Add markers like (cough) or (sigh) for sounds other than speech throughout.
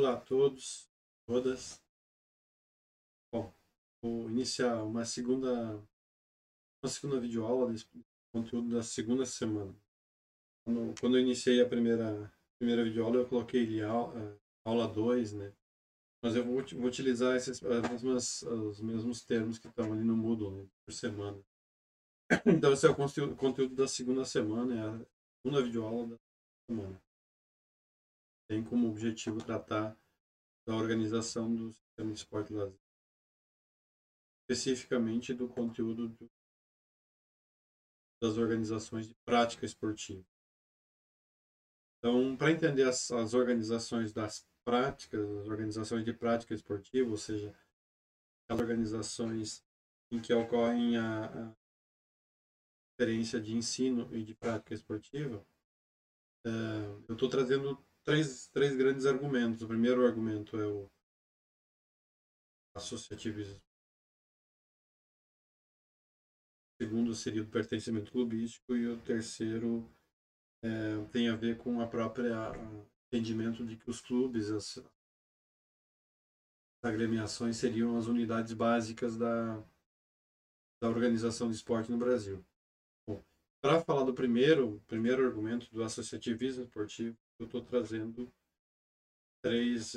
Olá a todos, todas. Bom, vou iniciar uma segunda, uma segunda videoaula desse conteúdo da segunda semana. Quando, quando eu iniciei a primeira, primeira videoaula, eu coloquei ali aula 2, né? Mas eu vou, vou utilizar esses, as mesmas, os mesmos termos que estão ali no Moodle né, por semana. Então, esse é o conteúdo, conteúdo da segunda semana, é a segunda videoaula da semana. Tem como objetivo tratar da organização do sistema de esporte lazer. Especificamente do conteúdo do, das organizações de prática esportiva. Então, para entender as, as organizações das práticas, as organizações de prática esportiva, ou seja, as organizações em que ocorrem a, a experiência de ensino e de prática esportiva, é, eu estou trazendo três, três grandes argumentos. O primeiro argumento é o associativismo. O segundo seria o pertencimento clubístico e o terceiro é, tem a ver com a própria entendimento de que os clubes, as agremiações seriam as unidades básicas da, da organização de esporte no Brasil. Para falar do primeiro, primeiro argumento do associativismo esportivo, eu estou trazendo três,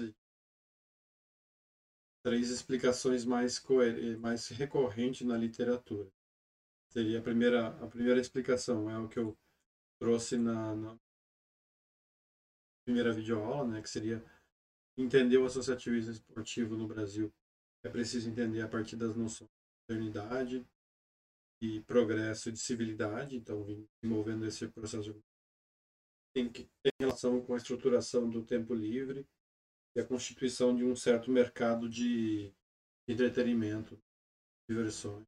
três explicações mais, mais recorrentes na literatura. Seria a primeira, a primeira explicação, é o que eu trouxe na, na primeira videoaula, né, que seria entender o associativismo esportivo no Brasil. É preciso entender a partir das noções de modernidade, e progresso de civilidade, então envolvendo esse processo tem que ter relação com a estruturação do tempo livre e a constituição de um certo mercado de entretenimento, diversões.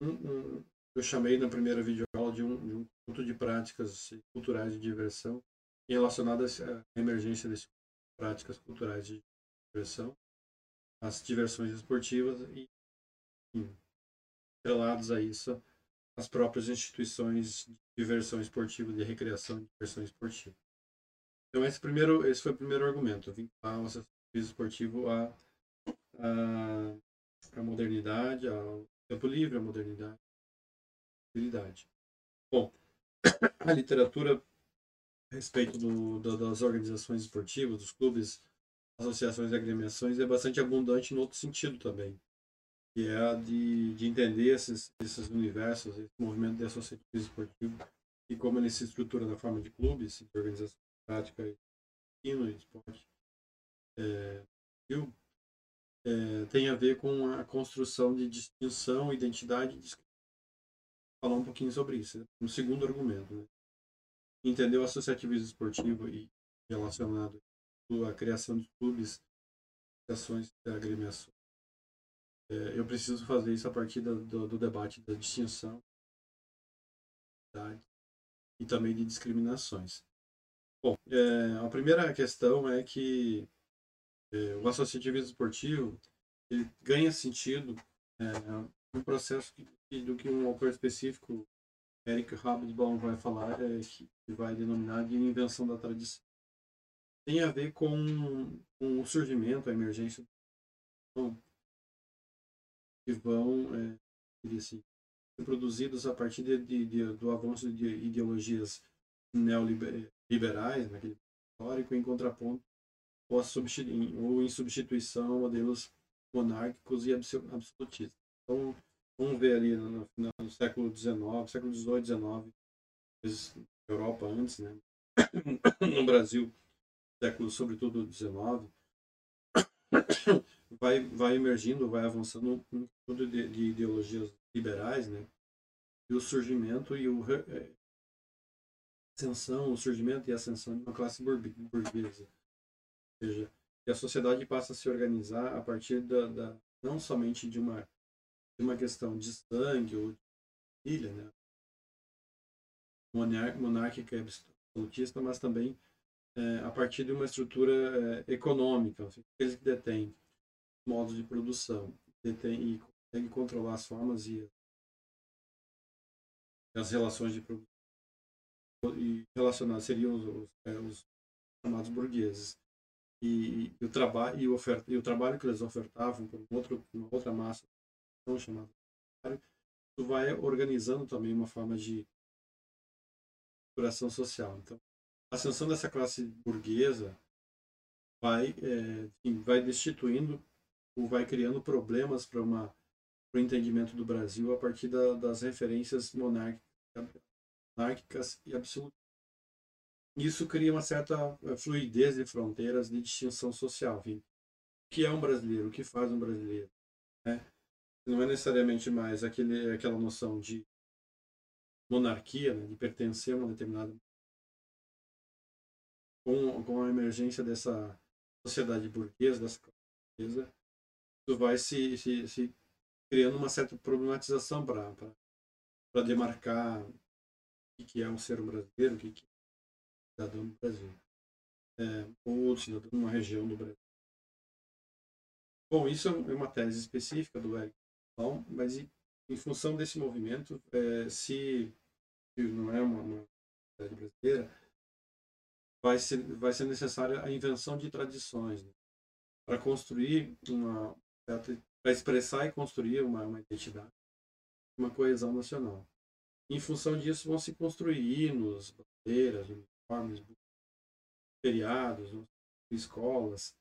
Um, um, eu chamei na primeira videoaula de um, de um conjunto de práticas culturais de diversão relacionadas à emergência dessas práticas culturais de diversão, as diversões esportivas e enfim, atrelados a isso as próprias instituições de diversão esportiva, de recreação de diversão esportiva. Então esse primeiro, esse foi o primeiro argumento, vincular o assessorismo esportivo à, à, modernidade, ao tempo livre, à modernidade, à habilidade. Bom, (coughs) a literatura a respeito do, do, das organizações esportivas, dos clubes, associações e agremiações é bastante abundante no outro sentido também que é a de, de entender esses, esses universos, esse movimento de associativismo esportivo e como ele se estrutura na forma de clubes, de organização prática e ensino e esporte. É, viu? É, tem a ver com a construção de distinção, identidade e falar um pouquinho sobre isso. Um segundo argumento. Né? Entender o associativismo esportivo e relacionado à criação de clubes, associações e agremiações é, eu preciso fazer isso a partir do, do, do debate da distinção e também de discriminações. Bom, é, a primeira questão é que é, o associativismo esportivo ganha sentido é, processo que, do que um autor específico, Eric Hobsbawm, vai falar, é, que vai denominar de invenção da tradição. Tem a ver com, com o surgimento, a emergência do que vão é, assim, produzidos a partir de, de, de, do avanço de ideologias neoliberais, naquele histórico, em contraponto ou, ou em substituição a modelos monárquicos e absolutistas. Então, vamos ver ali no, no século XIX, século XVIII, XIX, Europa antes, né? (coughs) no Brasil, século sobretudo XIX, vai, vai emergindo, vai avançando um tudo de, de, ideologias liberais, né? E o surgimento e o é, ascensão, o surgimento e a ascensão de uma classe burguesa. Ou seja, que a sociedade passa a se organizar a partir da, da não somente de uma de uma questão de sangue ou de ilha, né? monárquica e absolutista, mas também é, a partir de uma estrutura é, econômica, seja, aqueles que detêm modos de produção e conseguem controlar as formas e as relações de produção e relacionar seriam os, os, é, os chamados burgueses. E, e o trabalho e, oferta, e o trabalho que eles ofertavam por outro, uma outra massa chamada isso vai organizando também uma forma de estruturação social. Então, a ascensão dessa classe burguesa vai, é, vai destituindo vai criando problemas para uma para o entendimento do Brasil a partir da, das referências monárquicas, e absolutas. Isso cria uma certa é, fluidez de fronteiras de distinção social. Enfim. O que é um brasileiro? O que faz um brasileiro? Né? Não é necessariamente mais aquele, aquela noção de monarquia, né, de pertencer a uma determinada. Com, com a emergência dessa sociedade burguesa, dessa burguesa, vai se, se, se criando uma certa problematização para demarcar o que é um ser brasileiro, o que é um cidadão do Brasil, é, ou cidadão de uma região do Brasil. Bom, isso é uma tese específica do Eric então, mas em função desse movimento, é, se, se não é uma, uma brasileira, vai ser, vai ser necessária a invenção de tradições né? para construir uma para expressar e construir uma, uma identidade, uma coesão nacional. Em função disso vão se construir hinos, bandeiras, uniformes, feriados, escolas,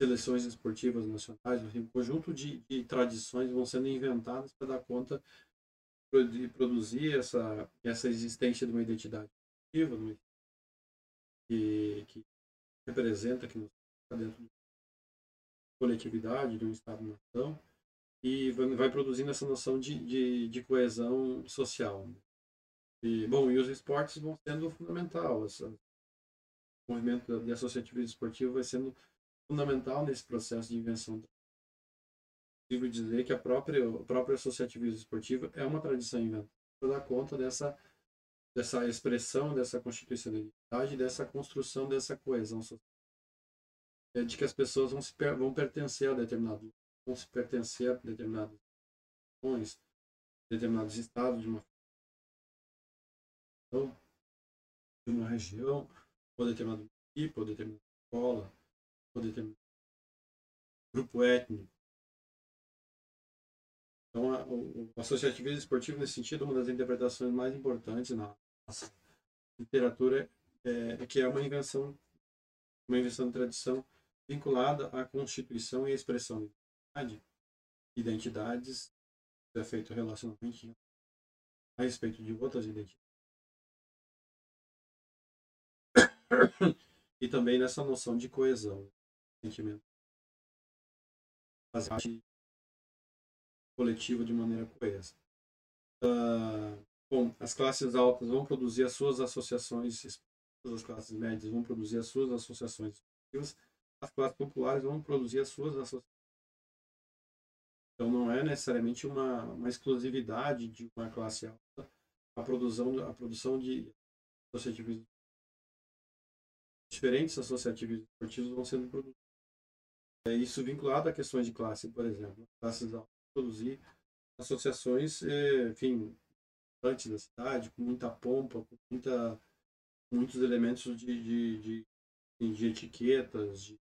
seleções esportivas nacionais, um conjunto de, de tradições vão sendo inventadas para dar conta de produzir essa, essa existência de uma identidade que, que representa que está dentro da coletividade, de um Estado-nação, e vai produzindo essa noção de, de, de coesão social. E, bom, e os esportes vão sendo fundamental. Essa, o movimento de associativismo esportivo vai sendo fundamental nesse processo de invenção. Possível dizer que a própria, o próprio associativismo esportivo é uma tradição inventada para dar conta dessa, dessa expressão, dessa constitucionalidade, dessa construção, dessa coesão social. É de que as pessoas vão, se, vão pertencer a determinado vão se pertencer a determinadas nações, determinados estados de uma de uma região, ou determinado tipo, ou determinada escola, determinado grupo étnico. Então, a, o, o associativismo esportivo, nesse sentido, é uma das interpretações mais importantes na nossa literatura, é, é que é uma invenção, uma invenção de tradição vinculada à constituição e à expressão de identidade, identidades, é feito relacionamento a respeito de outras identidades. e também nessa noção de coesão sentimento. Fazer parte coletiva de maneira coesa. Uh, bom, as classes altas vão produzir as suas associações, as classes médias vão produzir as suas associações as classes populares vão produzir as suas associações. Então não é necessariamente uma, uma exclusividade de uma classe alta a produção, a produção de associativismo. Diferentes associativismos esportivos vão sendo produzidos. É isso vinculado a questões de classe, por exemplo. Classes altas produzir associações, é, enfim, antes da cidade, com muita pompa, com muita, muitos elementos de, de, de, de etiquetas, de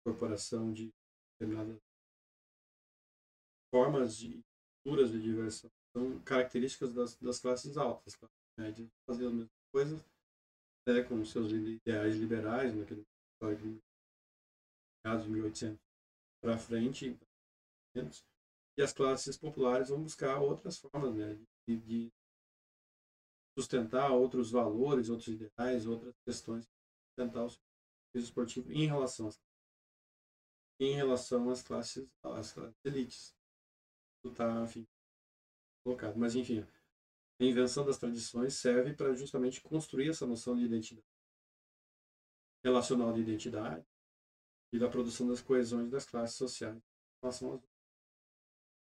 incorporação de determinadas formas de culturas de diversão. São características das, das classes altas, classes médias, fazendo a mesma coisa, né, com seus ideais liberais, naquele histórico de 1800 para frente, e as classes populares vão buscar outras formas né, de, de sustentar outros valores, outros ideais, outras questões, sustentar o serviço esportivo em relação às, em relação às classes, às classes elites. Isso está, enfim, colocado. Mas, enfim, a invenção das tradições serve para justamente construir essa noção de identidade relacional de identidade, e da produção das coesões das classes sociais em relação às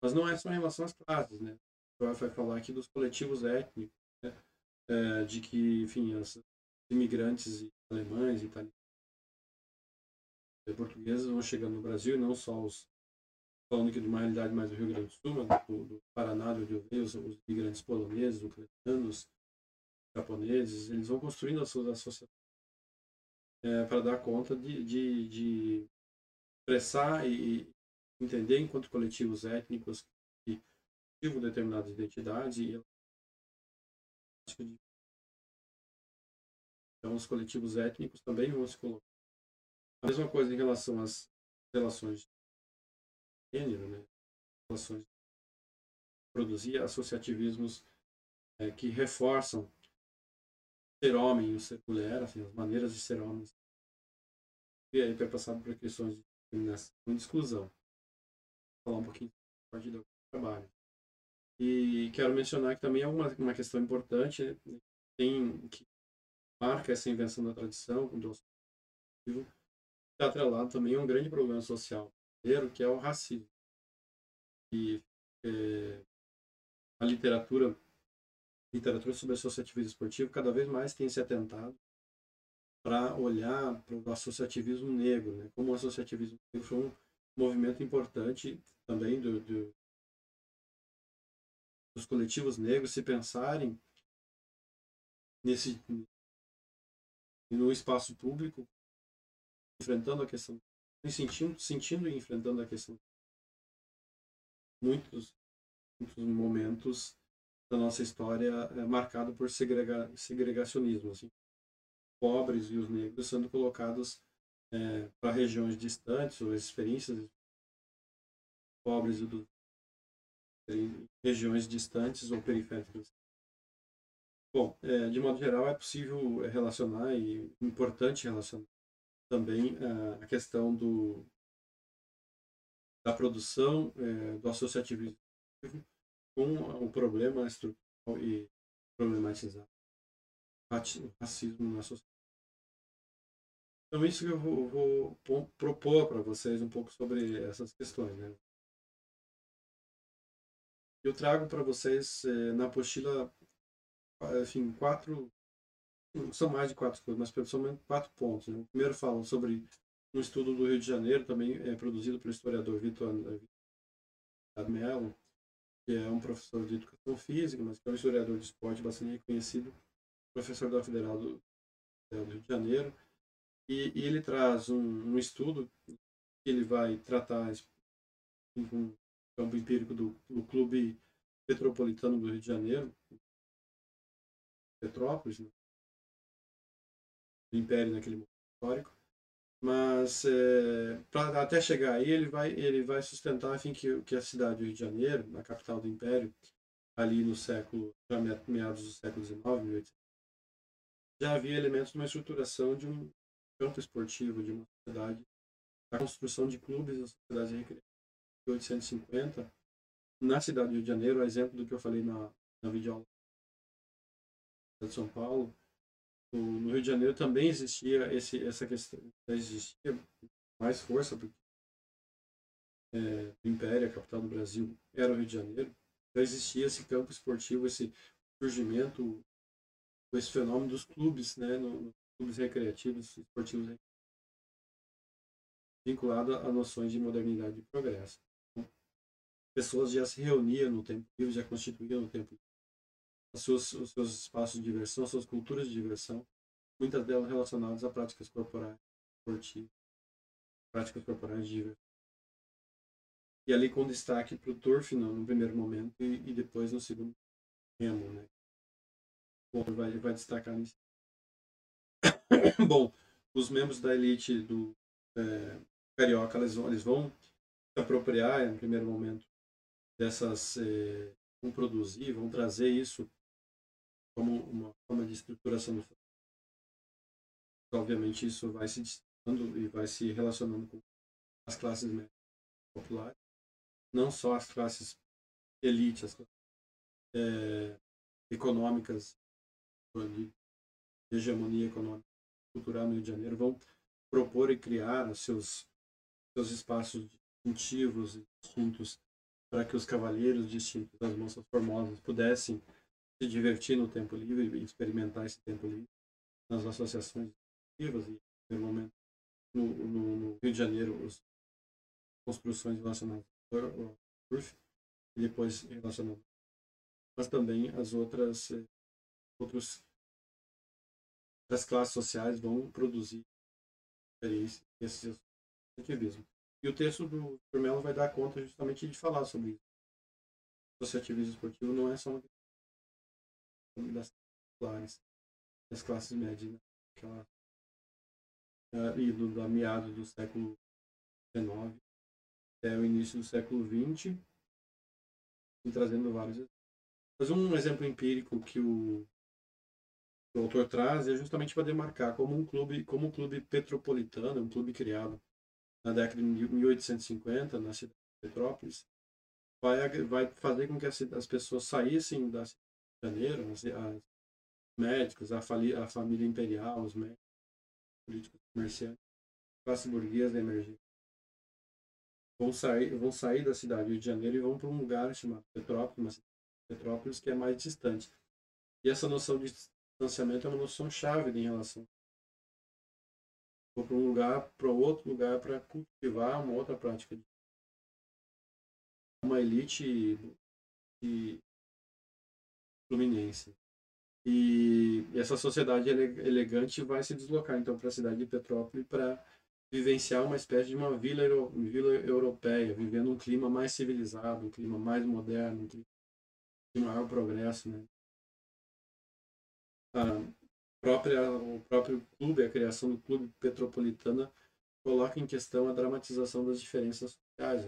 Mas não é só em relação às classes, né? Vai falar aqui dos coletivos étnicos, né? é, de que, enfim, os imigrantes alemães, italianos, portugueses vão chegando no Brasil, não só os falando aqui de uma realidade mais do Rio Grande do Sul, mas do, do Paraná, do Rio Grande, os, os imigrantes poloneses, ucranianos, japoneses, eles vão construindo as suas associações é, para dar conta de, de, de expressar e entender enquanto coletivos étnicos que cultivam determinadas identidades e então os coletivos étnicos também vão se colocar. A mesma coisa em relação às relações de gênero, né? relações de produzir associativismos é, que reforçam ser homem e o ser mulher, assim, as maneiras de ser homens. E aí vai passar por questões de discriminação e de exclusão. Vou falar um pouquinho a partir do trabalho. E quero mencionar que também é uma, uma questão importante, né? tem que marca essa invenção da tradição, do está atrelado também a um grande problema social que é o racismo. E é, a literatura literatura sobre associativismo esportivo cada vez mais tem se atentado para olhar para o associativismo negro, né? como o associativismo negro foi um movimento importante também do, do, dos coletivos negros se pensarem nesse no espaço público enfrentando a questão sentindo sentindo e enfrentando a questão muitos muitos momentos da nossa história é marcado por segrega, segregacionismo. Assim. Pobres e os negros sendo colocados é, para regiões distantes ou experiências pobres do, regiões distantes ou periféricas. Bom, é, de modo geral, é possível relacionar e importante relacionar também é, a questão do, da produção é, do associativismo com o problema estrutural e problematizar o racismo na sociedade. Então, isso que eu vou, vou propor para vocês um pouco sobre essas questões. Né? Eu trago para vocês eh, na apostila, enfim, quatro, são mais de quatro coisas, mas principalmente quatro pontos. Né? Primeiro falam sobre um estudo do Rio de Janeiro, também é produzido pelo historiador Vitor Mello, que é um professor de educação física, mas que é um historiador de esporte bastante reconhecido, professor da Federal do, do Rio de Janeiro. E, e ele traz um, um, estudo que ele vai tratar com o campo empírico do, do Clube Petropolitano do Rio de Janeiro, Petrópolis, né? Do Império naquele momento histórico. Mas é, para até chegar aí ele vai ele vai sustentar enfim que, que a cidade do Rio de Janeiro na capital do Império ali no século já meados do século XIX já havia elementos de uma estruturação de um campo esportivo de uma sociedade a construção de clubes da sociedade recreativa 1850 na cidade do Rio de Janeiro, a exemplo do que eu falei na, na videoaula de São Paulo, no Rio de Janeiro também existia esse, essa questão, existia mais força porque é, o Império, a capital do Brasil, era o Rio de Janeiro. Já existia esse campo esportivo, esse surgimento, esse fenômeno dos clubes, né, no, no clubes recreativos, esportivos, vinculado a noções de modernidade e progresso. Então, pessoas já se reuniam no tempo livre, já constituíam no tempo os seus, os seus espaços de diversão, suas culturas de diversão, muitas delas relacionadas a práticas corporais, esportivas, práticas corporais de diversão. E ali com destaque para o turf no, no, primeiro momento e, e, depois no segundo remo, né? Bom, vai, vai destacar nisso. (coughs) Bom, os membros da elite do é, Carioca, eles vão, eles vão se apropriar, no primeiro momento, dessas... É, vão produzir, vão trazer isso como uma forma de estruturação do Obviamente isso vai se destacando e vai se relacionando com as classes médias populares, não só as classes elite, as classes é, econômicas de hegemonia econômica cultural no Rio de Janeiro vão propor e criar seus seus espaços distintivos e distintos para que os cavalheiros distintos, as moças formosas pudessem se divertir no tempo livre e experimentar esse tempo livre nas associações esportivas e, no momento, no, no, no, Rio de Janeiro, as construções relacionadas ao surf e depois relacionadas, mas também as outras eh, outros as classes sociais vão produzir experiência esse associativismo. E o texto do Melo vai dar conta justamente de falar sobre isso. O associativismo esportivo não é só uma das das classes médias, né? Aquela, uh, e do, meados do século XIX até o início do século XX, e trazendo vários Mas um exemplo empírico que o, o autor traz é justamente para demarcar como um clube, como um clube petropolitano, um clube criado na década de 1850 na cidade de Petrópolis, vai, vai fazer com que as, as pessoas saíssem da cidade de Janeiro, as, as médicos, a, fali, a família imperial, os médicos, políticos, comerciantes, classe burguesa emergente, vão sair, vão sair da cidade Rio de Janeiro e vão para um lugar chamado Petrópolis, Petrópolis que é mais distante. E essa noção de distanciamento é uma noção chave em relação para um lugar, para outro lugar para cultivar uma outra prática. Uma elite de fluminense. E essa sociedade elegante vai se deslocar então para a cidade de Petrópolis para vivenciar uma espécie de uma vila, vila europeia, vivendo um clima mais civilizado, um clima mais moderno, um clima de maior progresso. Né? A própria, o próprio clube, a criação do clube petropolitana, coloca em questão a dramatização das diferenças sociais,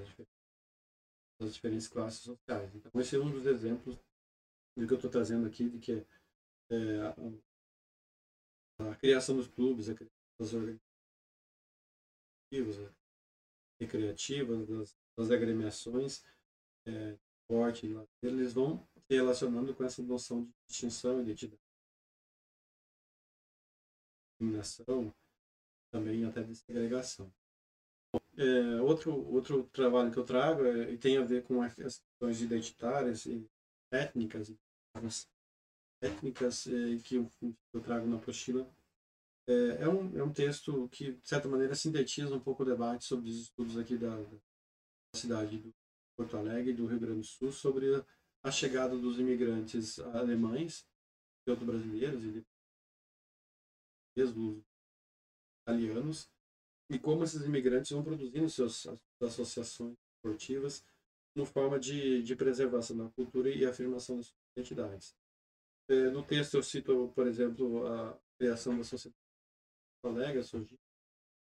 das diferentes classes sociais. Então, esse é um dos exemplos do que eu estou trazendo aqui, de que é, a, a, criação dos clubes, a criação das organizações recreativas, das, das agremiações, é, esporte, eles vão se relacionando com essa noção de distinção, identidade, discriminação, também até de segregação. É, outro, outro trabalho que eu trago é, tem a ver com as questões identitárias e étnicas, étnicas é, que eu, eu trago na apostila. É, é, um, é um texto que, de certa maneira, sintetiza um pouco o debate sobre os estudos aqui da, da cidade de Porto Alegre do Rio Grande do Sul sobre a chegada dos imigrantes alemães outros brasileiros e mesmo italianos e como esses imigrantes vão produzindo suas associações esportivas como forma de, de preservação da cultura e afirmação das identidades. É, no texto eu cito, por exemplo, a criação da Sociedade colega surgiu,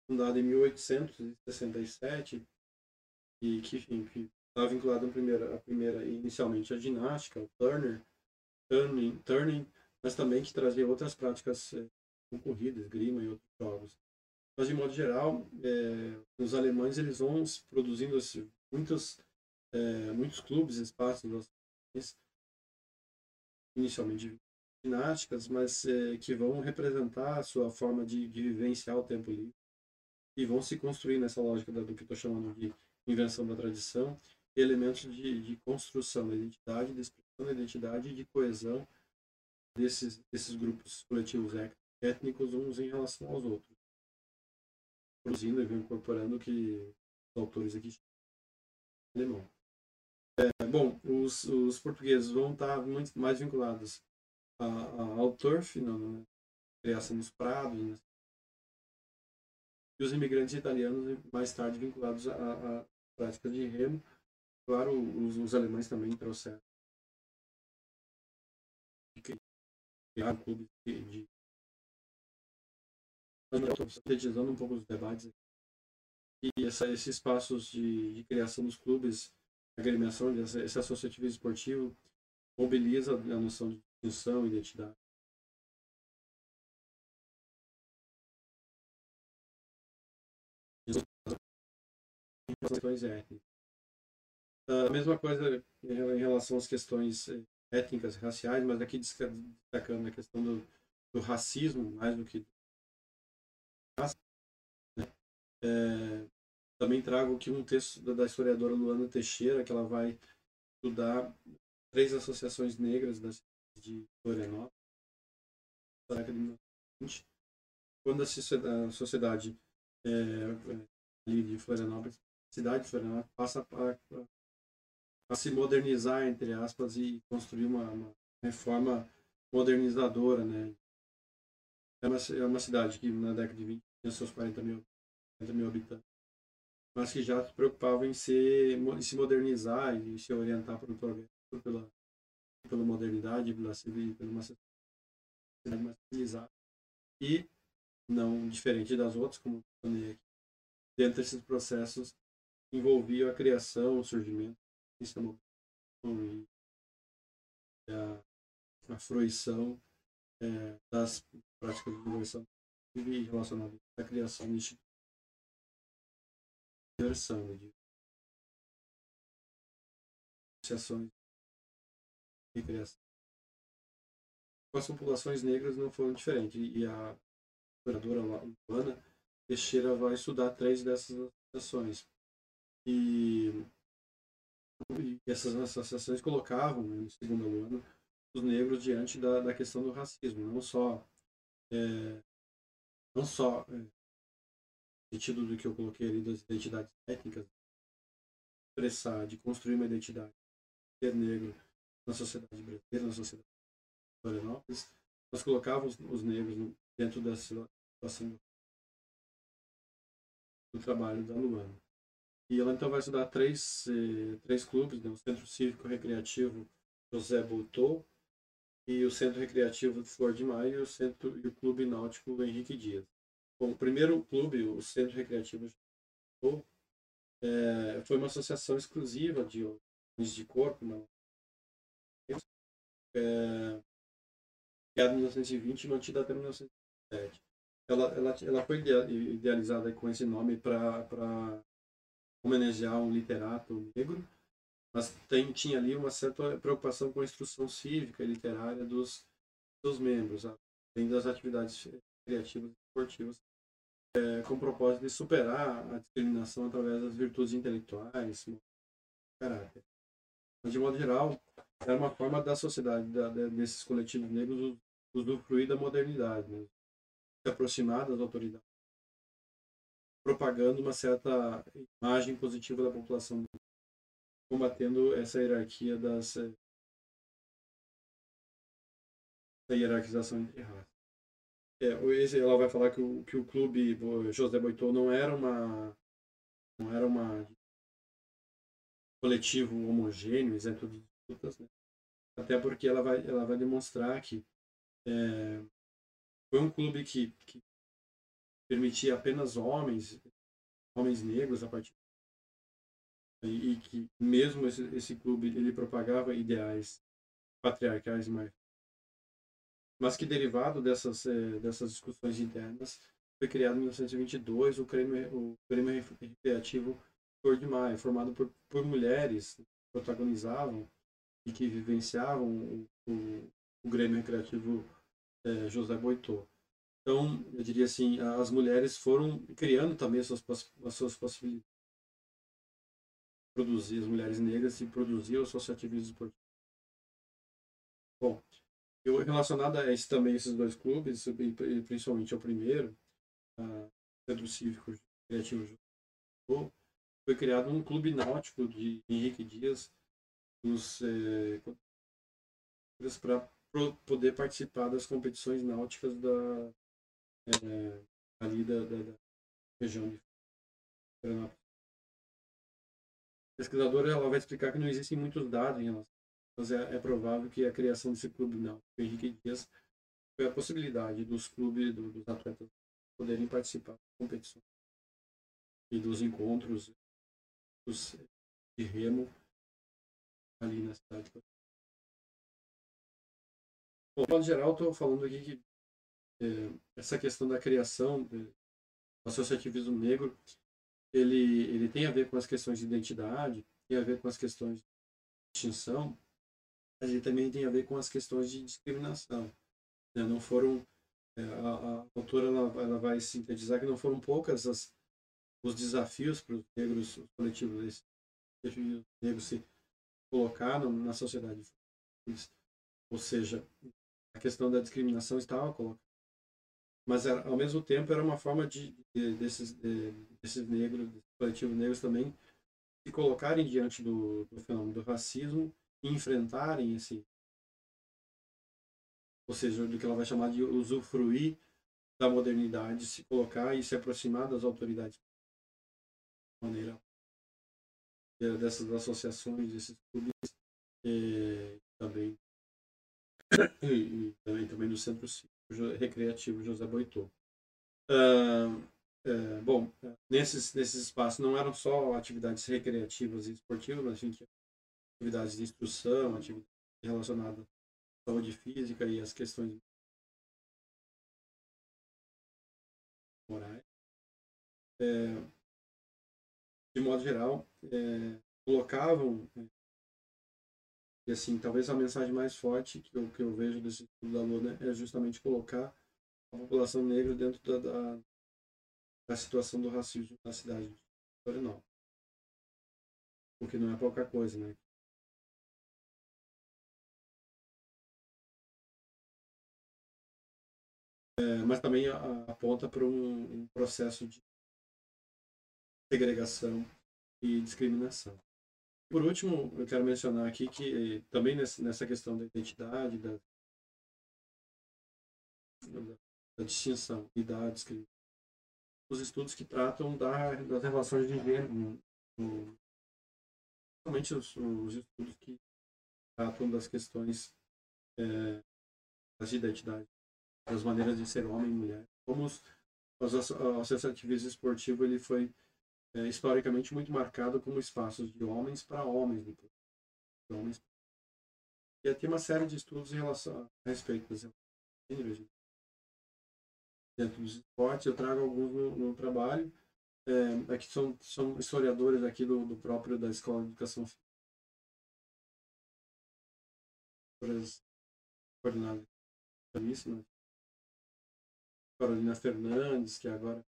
fundada em 1867, e que, enfim, estava vinculada a primeira, a primeira, inicialmente, à ginástica, ao Turner, turning, turning, mas também que trazia outras práticas é, com corridas, grima e outros jogos. Mas, de modo geral, é, os alemães eles vão produzindo assim, muitos, é, muitos clubes, espaços, inicialmente ginásticas, mas é, que vão representar a sua forma de, de, vivenciar o tempo livre e vão se construir nessa lógica do que estou chamando de invenção da tradição, elementos de, de construção da identidade, de expressão da identidade e de coesão desses, desses grupos coletivos étnicos uns em relação aos outros. Produzindo e incorporando o que os autores aqui alemão. É, bom, os, os portugueses vão estar muito mais vinculados a, a, ao turf, na, criação dos prados, né? e os imigrantes italianos mais tarde vinculados à, prática de remo. Claro, os, os alemães também trouxeram criar clubes de, de sintetizando um pouco os debates e essa, esses espaços de, de, criação dos clubes, agremiação, esse associativismo esportivo mobiliza a noção de distinção, identidade. questões étnicas. A mesma coisa em relação às questões eh, étnicas, raciais, mas aqui destacando a questão do, do racismo mais do que raça. Né? É, também trago aqui um texto da historiadora Luana Teixeira, que ela vai estudar três associações negras da de Florianópolis, na década de 1920, quando a sociedade é, ali de Florianópolis, a cidade de Florianópolis, passa a, a, se modernizar, entre aspas, e construir uma, uma reforma modernizadora, né? É uma, é uma cidade que na década de 20 tinha seus 40 mil mil habitantes, mas que já se preocupavam em, ser, em se modernizar e se orientar para o progresso, pela, pela modernidade, pela, pela uma sociedade mais civilizada. E, não diferente das outras, como falei aqui, dentro desses processos envolvia a criação, o surgimento, e a, a fruição é, das práticas de diversão relacionadas à criação de diversão, de associações de criação. As populações negras não foram diferentes e a historiadora Luana Teixeira vai estudar três dessas associações. E, e essas associações colocavam, né, no segundo ano, os negros diante da, da questão do racismo, não só é, não só é, sentido do que eu coloquei ali das identidades étnicas, expressar, de construir uma identidade, ser negro na sociedade brasileira, na sociedade de Florianópolis, nós colocávamos os negros dentro dessa situação do trabalho da Luana. E ela então vai estudar três, eh, três clubes, né? o Centro Cívico Recreativo José Boutou, e o Centro Recreativo Flor de Maio e o, Centro, e o Clube Náutico Henrique Dias. O primeiro clube, o Centro Recreativo Boutou, é, foi uma associação exclusiva de homens de corpo, não, é, criada em 1920 e mantida até 1907. Ela, ela, ela foi idealizada com esse nome para homenagear um literato negro, mas tem, tinha ali uma certa preocupação com a instrução cívica e literária dos seus membros, além das atividades criativas e esportivas, é, com o propósito de superar a discriminação através das virtudes intelectuais, caráter. Mas, de modo geral, era uma forma da sociedade, da, desses coletivos negros, usufruir da modernidade, né? se aproximar das autoridades, propagando uma certa imagem positiva da população combatendo essa hierarquia das eh, da hierarquização entre raças. É, ela vai falar que o, que o clube José Boitou não era uma não era uma coletivo homogêneo, isento de disputas, né? até porque ela vai ela vai demonstrar que é, foi um clube que, que permitia apenas homens homens negros a partir e, que mesmo esse, esse clube ele propagava ideais patriarcais mais mas que derivado dessas eh, dessas discussões internas foi criado em 1922 o Grêmio o Grêmio Recreativo Cor de Maio formado por, por mulheres que protagonizavam e que vivenciavam o, o, o Grêmio Recreativo eh, José Boitô então eu diria assim as mulheres foram criando também as suas, as suas possibilidades produzir, as mulheres negras e produzir o associativismo esportivo. Bom, relacionado a esse, também esses dois clubes, principalmente ao primeiro, a Centro Cívico Criativo foi criado um clube náutico de Henrique Dias é, para poder participar das competições náuticas da, é, ali da, da, da região de Florianópolis. Pesquisadora ela vai explicar que não existem muitos dados em relação, mas é, é provável que a criação desse clube não. Henrique Dias foi a possibilidade dos clubes, do, dos atletas poderem participar das competições e dos encontros dos, de remo ali na cidade. Bom, de modo geral, estou falando aqui que é, essa questão da criação do associativismo negro ele, ele tem a ver com as questões de identidade, tem a ver com as questões de distinção, mas ele também tem a ver com as questões de discriminação. Né? Não foram é, a, a, autora ela, ela vai sintetizar que não foram poucas as, os desafios para os negros, os coletivos negros se colocar na sociedade. Ou seja, a questão da discriminação estava colocada mas era, ao mesmo tempo era uma forma de, de desses, de, desses negros, coletivos negros também, se colocarem diante do, do fenômeno do racismo enfrentarem esse, ou seja, do que ela vai chamar de usufruir da modernidade, se colocar e se aproximar das autoridades maneira dessas associações, desses clubes, (coughs) e também, e, também, também do Centro Recreativo José Boitô. Uh, é, bom, nesses, nesses espaços não eram só atividades recreativas e esportivas, mas a gente atividades de instrução, atividades relacionadas à saúde física e às questões morais. É, de modo geral, é, colocavam, é, e assim, talvez a mensagem mais forte que eu, que eu vejo desse estudo da Luna é justamente colocar a população negra dentro da, da, da situação do racismo na cidade de Florianópolis. O que não é pouca coisa, né? É, mas também aponta para um, um processo de segregação e discriminação. Por último, eu quero mencionar aqui que também nessa questão da identidade, da, da distinção e da discriminação, os estudos que tratam da, das relações de gênero, principalmente os, os, estudos que tratam das questões é, das identidades, das maneiras de ser homem e mulher. Como os, o associativismo esportivo ele foi é, historicamente muito marcado como espaços de homens para homens, de homens. E tem uma série de estudos em relação a respeito das gêneros dentro dos esportes. Eu trago alguns no, no trabalho. É, aqui são, são historiadores aqui do, do próprio da Escola de Educação Física. Coordenadas né? Carolina Fernandes, que é agora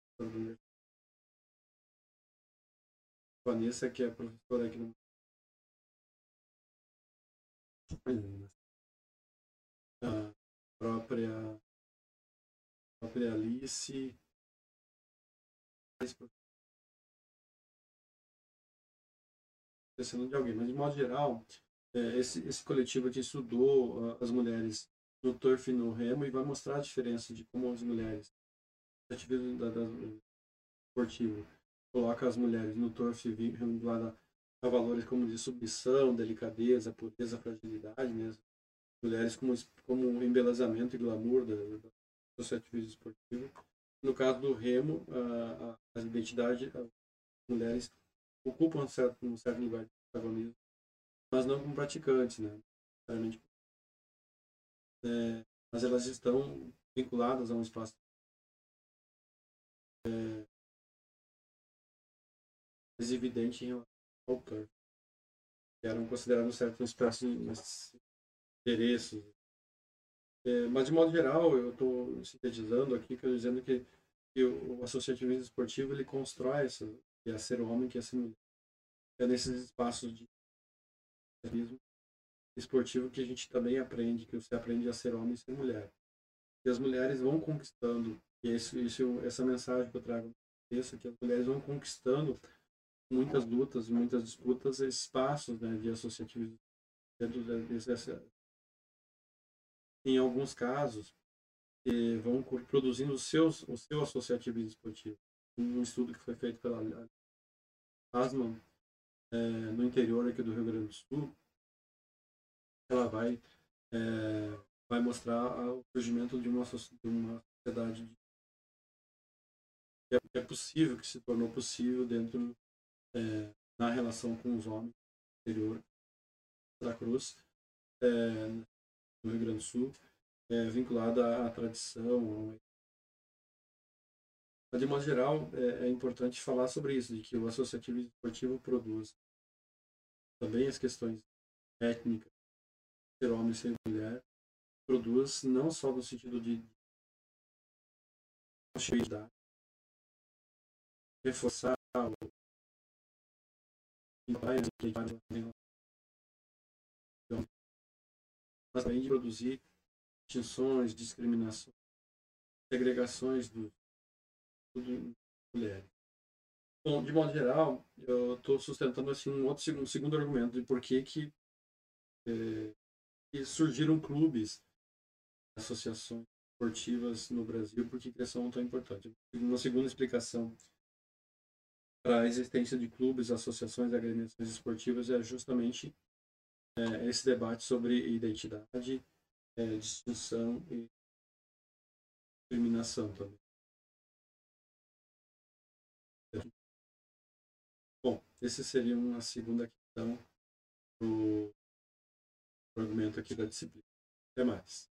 Vanessa, que é professora aqui no a própria própria Alice. Pensando de alguém, mas de modo geral, é, esse, esse coletivo que estudou uh, as mulheres e no remo e vai mostrar a diferença de como as mulheres, ativismo da, da, esportivo, coloca as mulheres no turf vinculada a valores como de submissão, delicadeza, pureza, fragilidade mesmo. Mulheres como, como embelezamento e glamour da, da associativismo esportivo. No caso do remo, a, a, identidade, as mulheres ocupam um certo, um certo lugar de protagonismo, mas não como praticantes, né? É, mas elas estão vinculadas a um espaço é, mais evidente em relação ao que eram considerados certos espaços de interesses, é, mas, de modo geral, eu estou sintetizando aqui, que dizendo que, que o, associativismo esportivo ele constrói essa, que é ser homem, que é ser mulher. É nesses espaços de esportivo que a gente também aprende, que você aprende a ser homem e ser mulher. E as mulheres vão conquistando, e isso, isso, essa mensagem que eu trago essa que as mulheres vão conquistando muitas lutas muitas disputas espaços né, de associativismo desse, em alguns casos, vão produzindo os seus, o seu associativismo esportivo. Um estudo que foi feito pela Asman, eh, no interior aqui do Rio Grande do Sul, ela vai, eh, vai mostrar o surgimento de uma, de uma sociedade de que é possível, que se tornou possível dentro é, na relação com os homens interior da Cruz, é, no Rio Grande do Sul, é, vinculada à tradição. Mas, de modo geral, é, é, importante falar sobre isso, de que o associativismo esportivo produz também as questões étnicas, ser homem, ser mulher, produz não só no sentido de reforçar o mas também de produzir distinções, discriminações, segregações do, mulheres. Bom, de modo geral, eu estou sustentando assim um outro segundo argumento de por que que, é, que surgiram clubes, associações esportivas no Brasil, por que eles são tão importantes. Uma segunda explicação para a existência de clubes, associações, agremiações esportivas é justamente é, esse debate sobre identidade, é, distinção e discriminação também. Bom, esse seria uma segunda questão do argumento aqui da disciplina. Até mais.